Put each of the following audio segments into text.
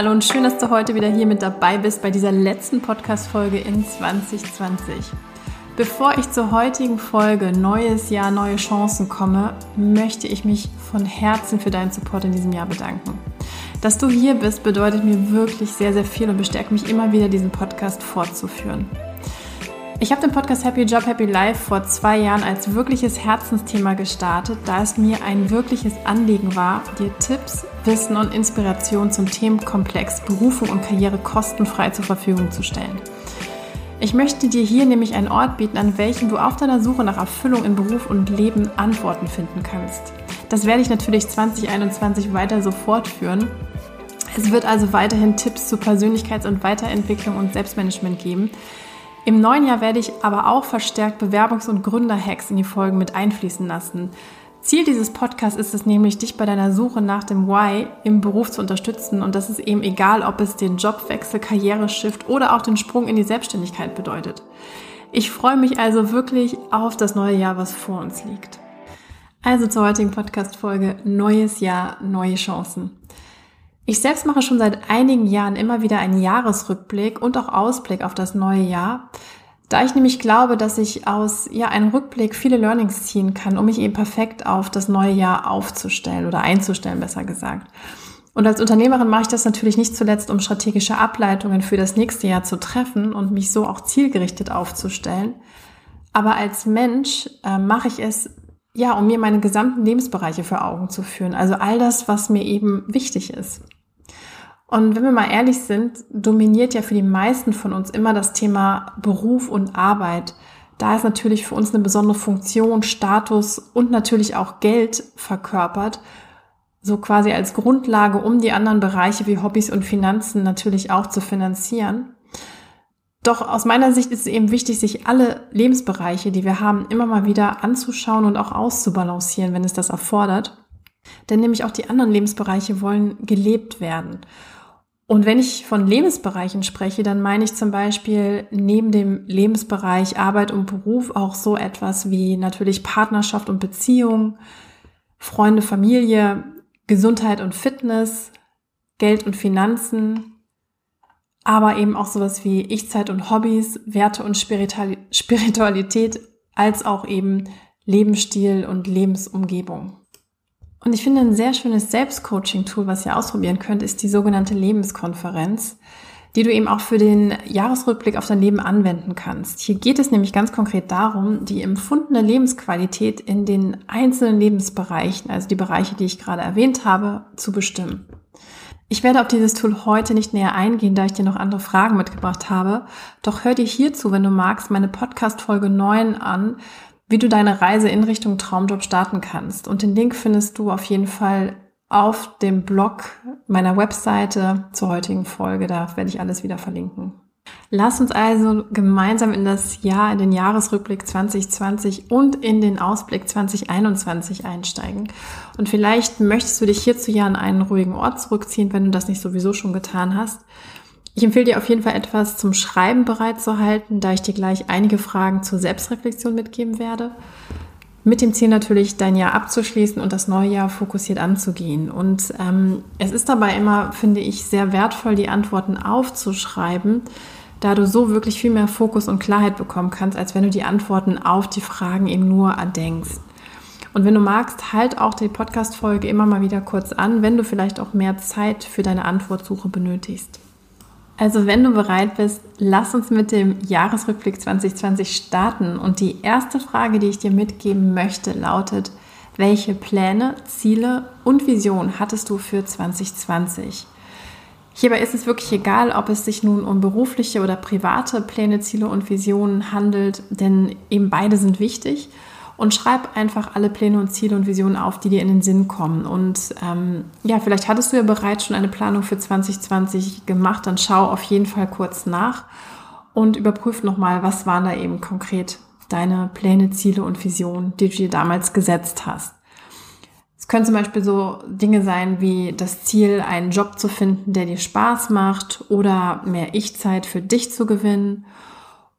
Hallo und schön, dass du heute wieder hier mit dabei bist bei dieser letzten Podcast-Folge in 2020. Bevor ich zur heutigen Folge Neues Jahr, neue Chancen komme, möchte ich mich von Herzen für deinen Support in diesem Jahr bedanken. Dass du hier bist, bedeutet mir wirklich sehr, sehr viel und bestärkt mich immer wieder, diesen Podcast fortzuführen. Ich habe den Podcast Happy Job, Happy Life vor zwei Jahren als wirkliches Herzensthema gestartet, da es mir ein wirkliches Anliegen war, dir Tipps, Wissen und Inspiration zum Themenkomplex Berufung und Karriere kostenfrei zur Verfügung zu stellen. Ich möchte dir hier nämlich einen Ort bieten, an welchem du auf deiner Suche nach Erfüllung in Beruf und Leben Antworten finden kannst. Das werde ich natürlich 2021 weiter so fortführen. Es wird also weiterhin Tipps zur Persönlichkeits- und Weiterentwicklung und Selbstmanagement geben im neuen Jahr werde ich aber auch verstärkt Bewerbungs- und Gründerhacks in die Folgen mit einfließen lassen. Ziel dieses Podcasts ist es nämlich, dich bei deiner Suche nach dem Why im Beruf zu unterstützen. Und das ist eben egal, ob es den Jobwechsel, Karriereshift oder auch den Sprung in die Selbstständigkeit bedeutet. Ich freue mich also wirklich auf das neue Jahr, was vor uns liegt. Also zur heutigen Podcast-Folge Neues Jahr, neue Chancen. Ich selbst mache schon seit einigen Jahren immer wieder einen Jahresrückblick und auch Ausblick auf das neue Jahr, da ich nämlich glaube, dass ich aus ja, einem Rückblick viele Learnings ziehen kann, um mich eben perfekt auf das neue Jahr aufzustellen oder einzustellen, besser gesagt. Und als Unternehmerin mache ich das natürlich nicht zuletzt, um strategische Ableitungen für das nächste Jahr zu treffen und mich so auch zielgerichtet aufzustellen. Aber als Mensch äh, mache ich es ja, um mir meine gesamten Lebensbereiche vor Augen zu führen. Also all das, was mir eben wichtig ist. Und wenn wir mal ehrlich sind, dominiert ja für die meisten von uns immer das Thema Beruf und Arbeit. Da ist natürlich für uns eine besondere Funktion, Status und natürlich auch Geld verkörpert. So quasi als Grundlage, um die anderen Bereiche wie Hobbys und Finanzen natürlich auch zu finanzieren. Doch aus meiner Sicht ist es eben wichtig, sich alle Lebensbereiche, die wir haben, immer mal wieder anzuschauen und auch auszubalancieren, wenn es das erfordert. Denn nämlich auch die anderen Lebensbereiche wollen gelebt werden. Und wenn ich von Lebensbereichen spreche, dann meine ich zum Beispiel neben dem Lebensbereich Arbeit und Beruf auch so etwas wie natürlich Partnerschaft und Beziehung, Freunde, Familie, Gesundheit und Fitness, Geld und Finanzen, aber eben auch sowas wie Ich-Zeit und Hobbys, Werte und Spiritualität, als auch eben Lebensstil und Lebensumgebung. Und ich finde ein sehr schönes Selbstcoaching-Tool, was ihr ausprobieren könnt, ist die sogenannte Lebenskonferenz, die du eben auch für den Jahresrückblick auf dein Leben anwenden kannst. Hier geht es nämlich ganz konkret darum, die empfundene Lebensqualität in den einzelnen Lebensbereichen, also die Bereiche, die ich gerade erwähnt habe, zu bestimmen. Ich werde auf dieses Tool heute nicht näher eingehen, da ich dir noch andere Fragen mitgebracht habe. Doch hör dir hierzu, wenn du magst, meine Podcast Folge 9 an, wie du deine Reise in Richtung Traumjob starten kannst. Und den Link findest du auf jeden Fall auf dem Blog meiner Webseite zur heutigen Folge. Da werde ich alles wieder verlinken. Lass uns also gemeinsam in das Jahr, in den Jahresrückblick 2020 und in den Ausblick 2021 einsteigen. Und vielleicht möchtest du dich hierzu ja an einen ruhigen Ort zurückziehen, wenn du das nicht sowieso schon getan hast. Ich empfehle dir auf jeden Fall etwas zum Schreiben bereitzuhalten, da ich dir gleich einige Fragen zur Selbstreflexion mitgeben werde. Mit dem Ziel natürlich, dein Jahr abzuschließen und das neue Jahr fokussiert anzugehen. Und ähm, es ist dabei immer, finde ich, sehr wertvoll, die Antworten aufzuschreiben, da du so wirklich viel mehr Fokus und Klarheit bekommen kannst, als wenn du die Antworten auf die Fragen eben nur erdenkst. Und wenn du magst, halt auch die Podcast-Folge immer mal wieder kurz an, wenn du vielleicht auch mehr Zeit für deine Antwortsuche benötigst. Also wenn du bereit bist, lass uns mit dem Jahresrückblick 2020 starten. Und die erste Frage, die ich dir mitgeben möchte, lautet, welche Pläne, Ziele und Visionen hattest du für 2020? Hierbei ist es wirklich egal, ob es sich nun um berufliche oder private Pläne, Ziele und Visionen handelt, denn eben beide sind wichtig und schreib einfach alle Pläne und Ziele und Visionen auf, die dir in den Sinn kommen. Und ähm, ja, vielleicht hattest du ja bereits schon eine Planung für 2020 gemacht, dann schau auf jeden Fall kurz nach und überprüf nochmal, was waren da eben konkret deine Pläne, Ziele und Visionen, die du dir damals gesetzt hast. Es können zum Beispiel so Dinge sein wie das Ziel, einen Job zu finden, der dir Spaß macht oder mehr Ich-Zeit für dich zu gewinnen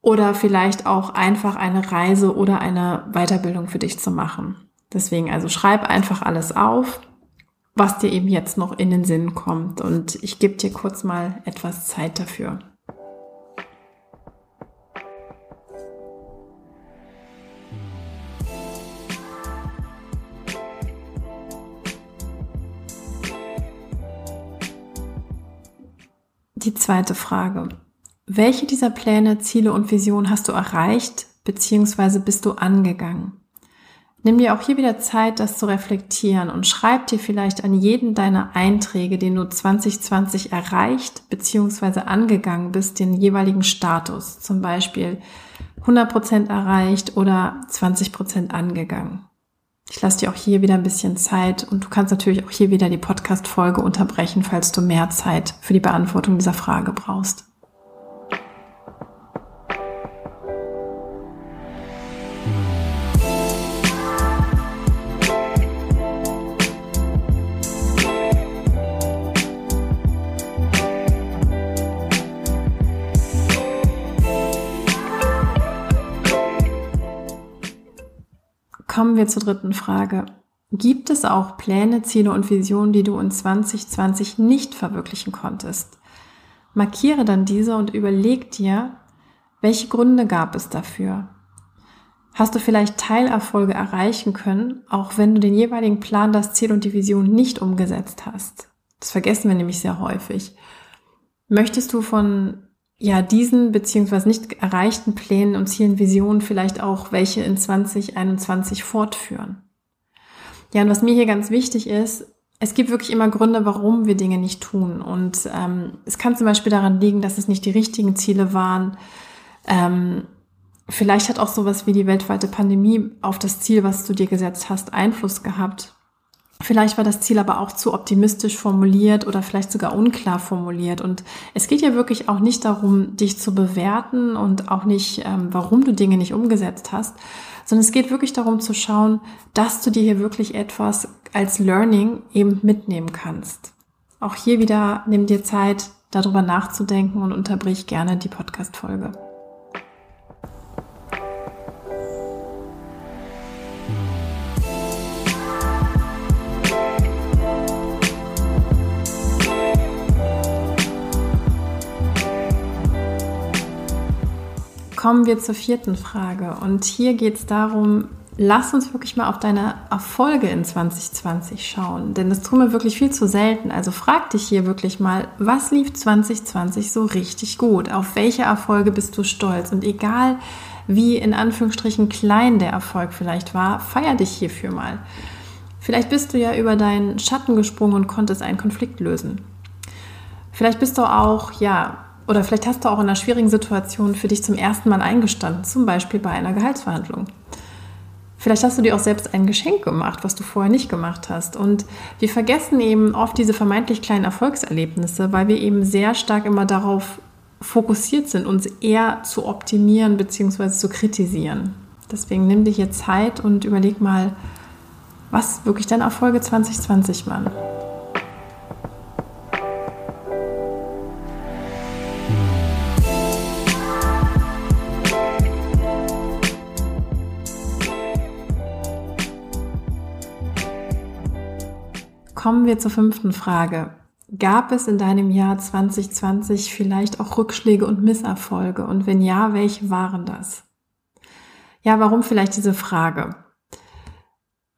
oder vielleicht auch einfach eine Reise oder eine Weiterbildung für dich zu machen. Deswegen also schreib einfach alles auf was dir eben jetzt noch in den Sinn kommt. Und ich gebe dir kurz mal etwas Zeit dafür. Die zweite Frage. Welche dieser Pläne, Ziele und Visionen hast du erreicht bzw. bist du angegangen? Nimm dir auch hier wieder Zeit, das zu reflektieren und schreib dir vielleicht an jeden deiner Einträge, den du 2020 erreicht bzw. angegangen bist, den jeweiligen Status. Zum Beispiel 100% erreicht oder 20% angegangen. Ich lasse dir auch hier wieder ein bisschen Zeit und du kannst natürlich auch hier wieder die Podcast-Folge unterbrechen, falls du mehr Zeit für die Beantwortung dieser Frage brauchst. Kommen wir zur dritten Frage. Gibt es auch Pläne, Ziele und Visionen, die du in 2020 nicht verwirklichen konntest? Markiere dann diese und überleg dir, welche Gründe gab es dafür? Hast du vielleicht Teilerfolge erreichen können, auch wenn du den jeweiligen Plan, das Ziel und die Vision nicht umgesetzt hast? Das vergessen wir nämlich sehr häufig. Möchtest du von ja, diesen beziehungsweise nicht erreichten Plänen und Zielen, Visionen vielleicht auch welche in 2021 fortführen. Ja, und was mir hier ganz wichtig ist, es gibt wirklich immer Gründe, warum wir Dinge nicht tun. Und ähm, es kann zum Beispiel daran liegen, dass es nicht die richtigen Ziele waren. Ähm, vielleicht hat auch sowas wie die weltweite Pandemie auf das Ziel, was du dir gesetzt hast, Einfluss gehabt. Vielleicht war das Ziel aber auch zu optimistisch formuliert oder vielleicht sogar unklar formuliert. Und es geht ja wirklich auch nicht darum, dich zu bewerten und auch nicht, ähm, warum du Dinge nicht umgesetzt hast, sondern es geht wirklich darum zu schauen, dass du dir hier wirklich etwas als Learning eben mitnehmen kannst. Auch hier wieder nimm dir Zeit, darüber nachzudenken und unterbrich gerne die Podcast-Folge. Kommen wir zur vierten Frage. Und hier geht es darum, lass uns wirklich mal auf deine Erfolge in 2020 schauen. Denn das tun wir wirklich viel zu selten. Also frag dich hier wirklich mal, was lief 2020 so richtig gut? Auf welche Erfolge bist du stolz? Und egal, wie in Anführungsstrichen klein der Erfolg vielleicht war, feier dich hierfür mal. Vielleicht bist du ja über deinen Schatten gesprungen und konntest einen Konflikt lösen. Vielleicht bist du auch, ja, oder vielleicht hast du auch in einer schwierigen Situation für dich zum ersten Mal eingestanden, zum Beispiel bei einer Gehaltsverhandlung. Vielleicht hast du dir auch selbst ein Geschenk gemacht, was du vorher nicht gemacht hast. Und wir vergessen eben oft diese vermeintlich kleinen Erfolgserlebnisse, weil wir eben sehr stark immer darauf fokussiert sind, uns eher zu optimieren bzw. zu kritisieren. Deswegen nimm dir hier Zeit und überleg mal, was wirklich deine Erfolge 2020 waren. Wir zur fünften Frage. Gab es in deinem Jahr 2020 vielleicht auch Rückschläge und Misserfolge? Und wenn ja, welche waren das? Ja, warum vielleicht diese Frage?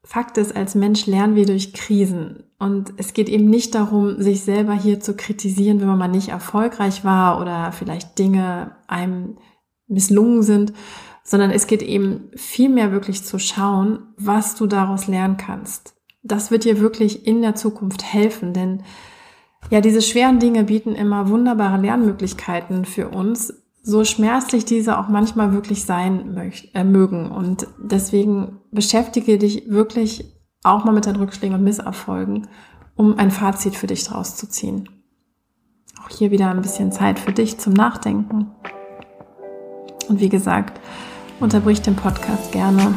Fakt ist, als Mensch lernen wir durch Krisen. Und es geht eben nicht darum, sich selber hier zu kritisieren, wenn man mal nicht erfolgreich war oder vielleicht Dinge einem misslungen sind, sondern es geht eben vielmehr wirklich zu schauen, was du daraus lernen kannst das wird dir wirklich in der Zukunft helfen, denn ja, diese schweren Dinge bieten immer wunderbare Lernmöglichkeiten für uns, so schmerzlich diese auch manchmal wirklich sein äh, mögen. Und deswegen beschäftige dich wirklich auch mal mit deinen Rückschlägen und Misserfolgen, um ein Fazit für dich draus zu ziehen. Auch hier wieder ein bisschen Zeit für dich zum Nachdenken. Und wie gesagt, unterbrich den Podcast gerne,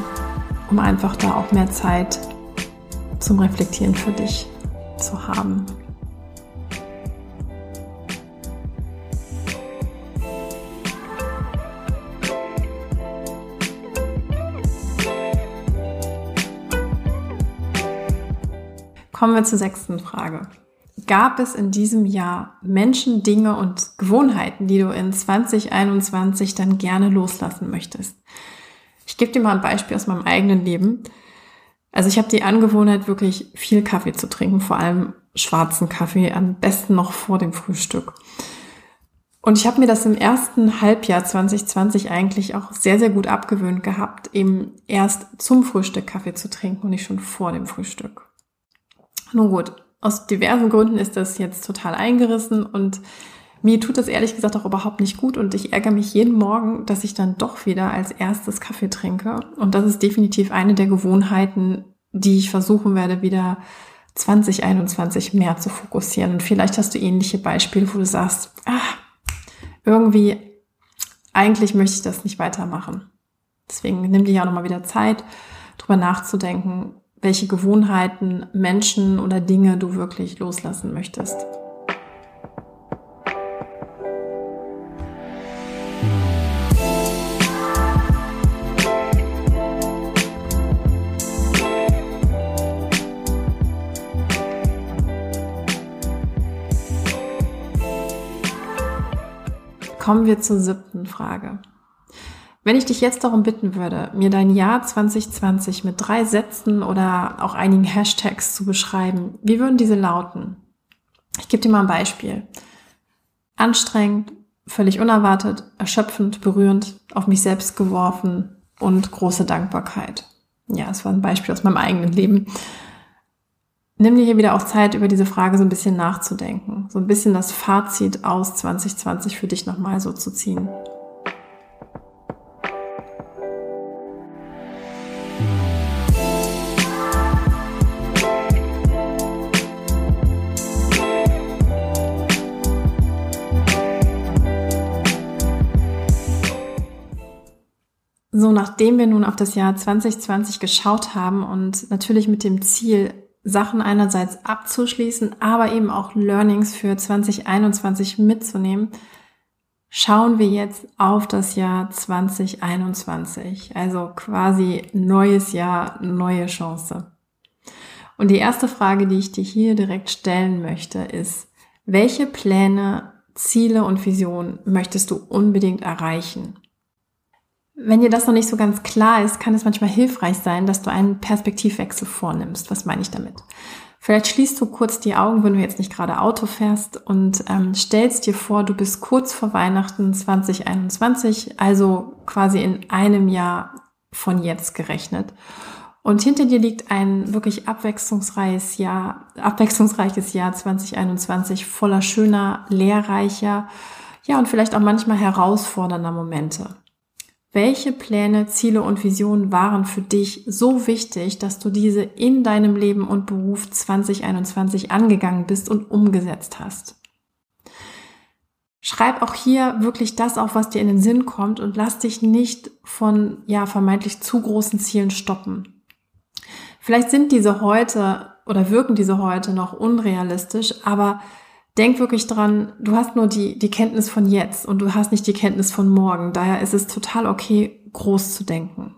um einfach da auch mehr Zeit zum Reflektieren für dich zu haben. Kommen wir zur sechsten Frage. Gab es in diesem Jahr Menschen, Dinge und Gewohnheiten, die du in 2021 dann gerne loslassen möchtest? Ich gebe dir mal ein Beispiel aus meinem eigenen Leben. Also ich habe die Angewohnheit, wirklich viel Kaffee zu trinken, vor allem schwarzen Kaffee, am besten noch vor dem Frühstück. Und ich habe mir das im ersten Halbjahr 2020 eigentlich auch sehr, sehr gut abgewöhnt gehabt, eben erst zum Frühstück Kaffee zu trinken und nicht schon vor dem Frühstück. Nun gut, aus diversen Gründen ist das jetzt total eingerissen und mir tut das ehrlich gesagt auch überhaupt nicht gut und ich ärgere mich jeden Morgen, dass ich dann doch wieder als erstes Kaffee trinke. Und das ist definitiv eine der Gewohnheiten, die ich versuchen werde, wieder 2021 mehr zu fokussieren. Und vielleicht hast du ähnliche Beispiele, wo du sagst, ah, irgendwie, eigentlich möchte ich das nicht weitermachen. Deswegen nimm dir ja nochmal wieder Zeit, drüber nachzudenken, welche Gewohnheiten, Menschen oder Dinge du wirklich loslassen möchtest. Kommen wir zur siebten Frage. Wenn ich dich jetzt darum bitten würde, mir dein Jahr 2020 mit drei Sätzen oder auch einigen Hashtags zu beschreiben, wie würden diese lauten? Ich gebe dir mal ein Beispiel. Anstrengend, völlig unerwartet, erschöpfend, berührend, auf mich selbst geworfen und große Dankbarkeit. Ja, es war ein Beispiel aus meinem eigenen Leben nimm dir hier wieder auch Zeit, über diese Frage so ein bisschen nachzudenken. So ein bisschen das Fazit aus 2020 für dich nochmal so zu ziehen. So, nachdem wir nun auf das Jahr 2020 geschaut haben und natürlich mit dem Ziel, Sachen einerseits abzuschließen, aber eben auch Learnings für 2021 mitzunehmen, schauen wir jetzt auf das Jahr 2021. Also quasi neues Jahr, neue Chance. Und die erste Frage, die ich dir hier direkt stellen möchte, ist, welche Pläne, Ziele und Visionen möchtest du unbedingt erreichen? Wenn dir das noch nicht so ganz klar ist, kann es manchmal hilfreich sein, dass du einen Perspektivwechsel vornimmst. Was meine ich damit? Vielleicht schließt du kurz die Augen, wenn du jetzt nicht gerade Auto fährst und ähm, stellst dir vor, du bist kurz vor Weihnachten 2021, also quasi in einem Jahr von jetzt gerechnet. Und hinter dir liegt ein wirklich abwechslungsreiches Jahr, abwechslungsreiches Jahr 2021 voller schöner, lehrreicher, ja und vielleicht auch manchmal herausfordernder Momente. Welche Pläne, Ziele und Visionen waren für dich so wichtig, dass du diese in deinem Leben und Beruf 2021 angegangen bist und umgesetzt hast? Schreib auch hier wirklich das auf, was dir in den Sinn kommt und lass dich nicht von, ja, vermeintlich zu großen Zielen stoppen. Vielleicht sind diese heute oder wirken diese heute noch unrealistisch, aber denk wirklich dran, du hast nur die, die Kenntnis von jetzt und du hast nicht die Kenntnis von morgen. Daher ist es total okay, groß zu denken.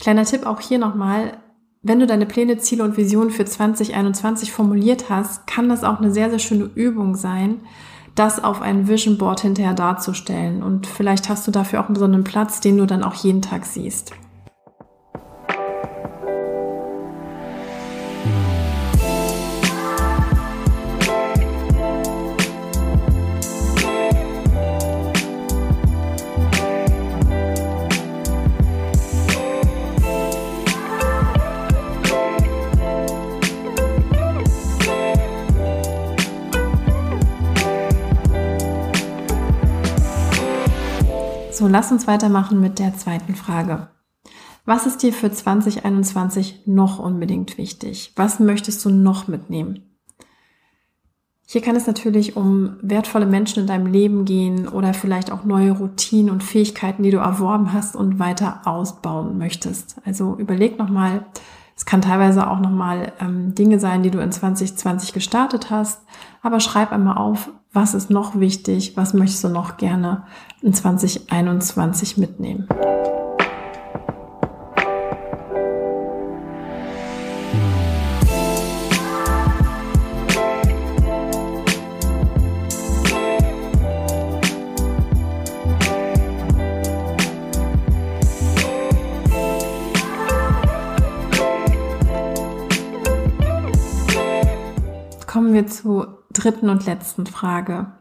Kleiner Tipp auch hier nochmal, wenn du deine Pläne, Ziele und Visionen für 2021 formuliert hast, kann das auch eine sehr, sehr schöne Übung sein, das auf ein Vision Board hinterher darzustellen. Und vielleicht hast du dafür auch einen Platz, den du dann auch jeden Tag siehst. Lass uns weitermachen mit der zweiten Frage. Was ist dir für 2021 noch unbedingt wichtig? Was möchtest du noch mitnehmen? Hier kann es natürlich um wertvolle Menschen in deinem Leben gehen oder vielleicht auch neue Routinen und Fähigkeiten, die du erworben hast und weiter ausbauen möchtest. Also überleg nochmal, es kann teilweise auch nochmal ähm, Dinge sein, die du in 2020 gestartet hast, aber schreib einmal auf, was ist noch wichtig, was möchtest du noch gerne in 2021 mitnehmen. Wir zur dritten und letzten Frage.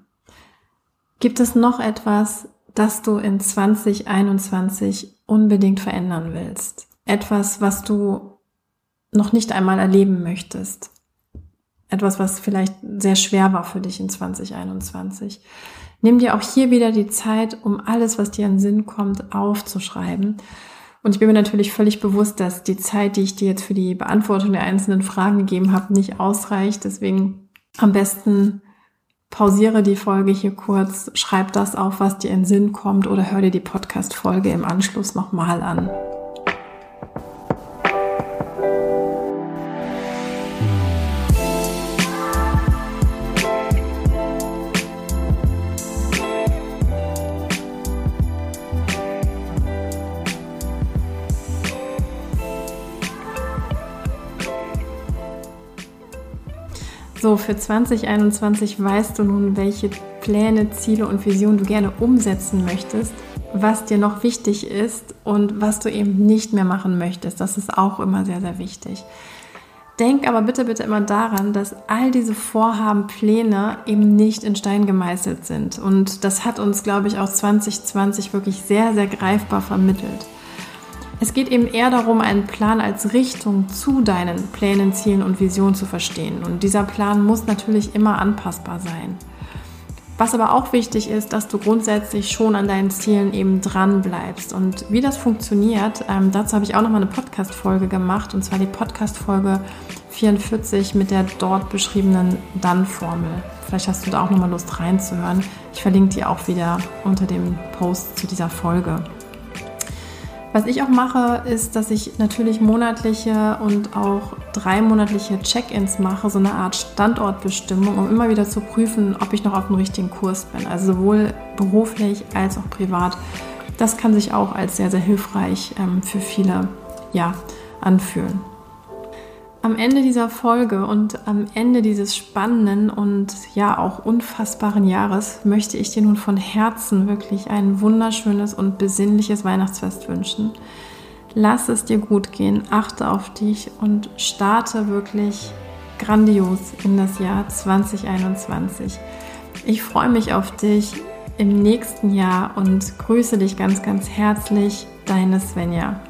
Gibt es noch etwas, das du in 2021 unbedingt verändern willst? Etwas, was du noch nicht einmal erleben möchtest? Etwas, was vielleicht sehr schwer war für dich in 2021? Nimm dir auch hier wieder die Zeit, um alles, was dir in Sinn kommt, aufzuschreiben. Und ich bin mir natürlich völlig bewusst, dass die Zeit, die ich dir jetzt für die Beantwortung der einzelnen Fragen gegeben habe, nicht ausreicht. Deswegen am besten pausiere die Folge hier kurz, schreib das auf, was dir in Sinn kommt oder hör dir die Podcast-Folge im Anschluss nochmal an. Für 2021 weißt du nun, welche Pläne, Ziele und Visionen du gerne umsetzen möchtest, was dir noch wichtig ist und was du eben nicht mehr machen möchtest. Das ist auch immer sehr, sehr wichtig. Denk aber bitte, bitte immer daran, dass all diese Vorhaben, Pläne eben nicht in Stein gemeißelt sind. Und das hat uns, glaube ich, auch 2020 wirklich sehr, sehr greifbar vermittelt. Es geht eben eher darum, einen Plan als Richtung zu deinen Plänen, Zielen und Visionen zu verstehen. Und dieser Plan muss natürlich immer anpassbar sein. Was aber auch wichtig ist, dass du grundsätzlich schon an deinen Zielen eben dran bleibst. Und wie das funktioniert, ähm, dazu habe ich auch nochmal eine Podcast-Folge gemacht, und zwar die Podcast-Folge 44 mit der dort beschriebenen Dann-Formel. Vielleicht hast du da auch nochmal Lust reinzuhören. Ich verlinke die auch wieder unter dem Post zu dieser Folge. Was ich auch mache, ist, dass ich natürlich monatliche und auch dreimonatliche Check-ins mache, so eine Art Standortbestimmung, um immer wieder zu prüfen, ob ich noch auf dem richtigen Kurs bin. Also sowohl beruflich als auch privat. Das kann sich auch als sehr, sehr hilfreich ähm, für viele ja, anfühlen. Am Ende dieser Folge und am Ende dieses spannenden und ja auch unfassbaren Jahres möchte ich dir nun von Herzen wirklich ein wunderschönes und besinnliches Weihnachtsfest wünschen. Lass es dir gut gehen, achte auf dich und starte wirklich grandios in das Jahr 2021. Ich freue mich auf dich im nächsten Jahr und grüße dich ganz, ganz herzlich, deine Svenja.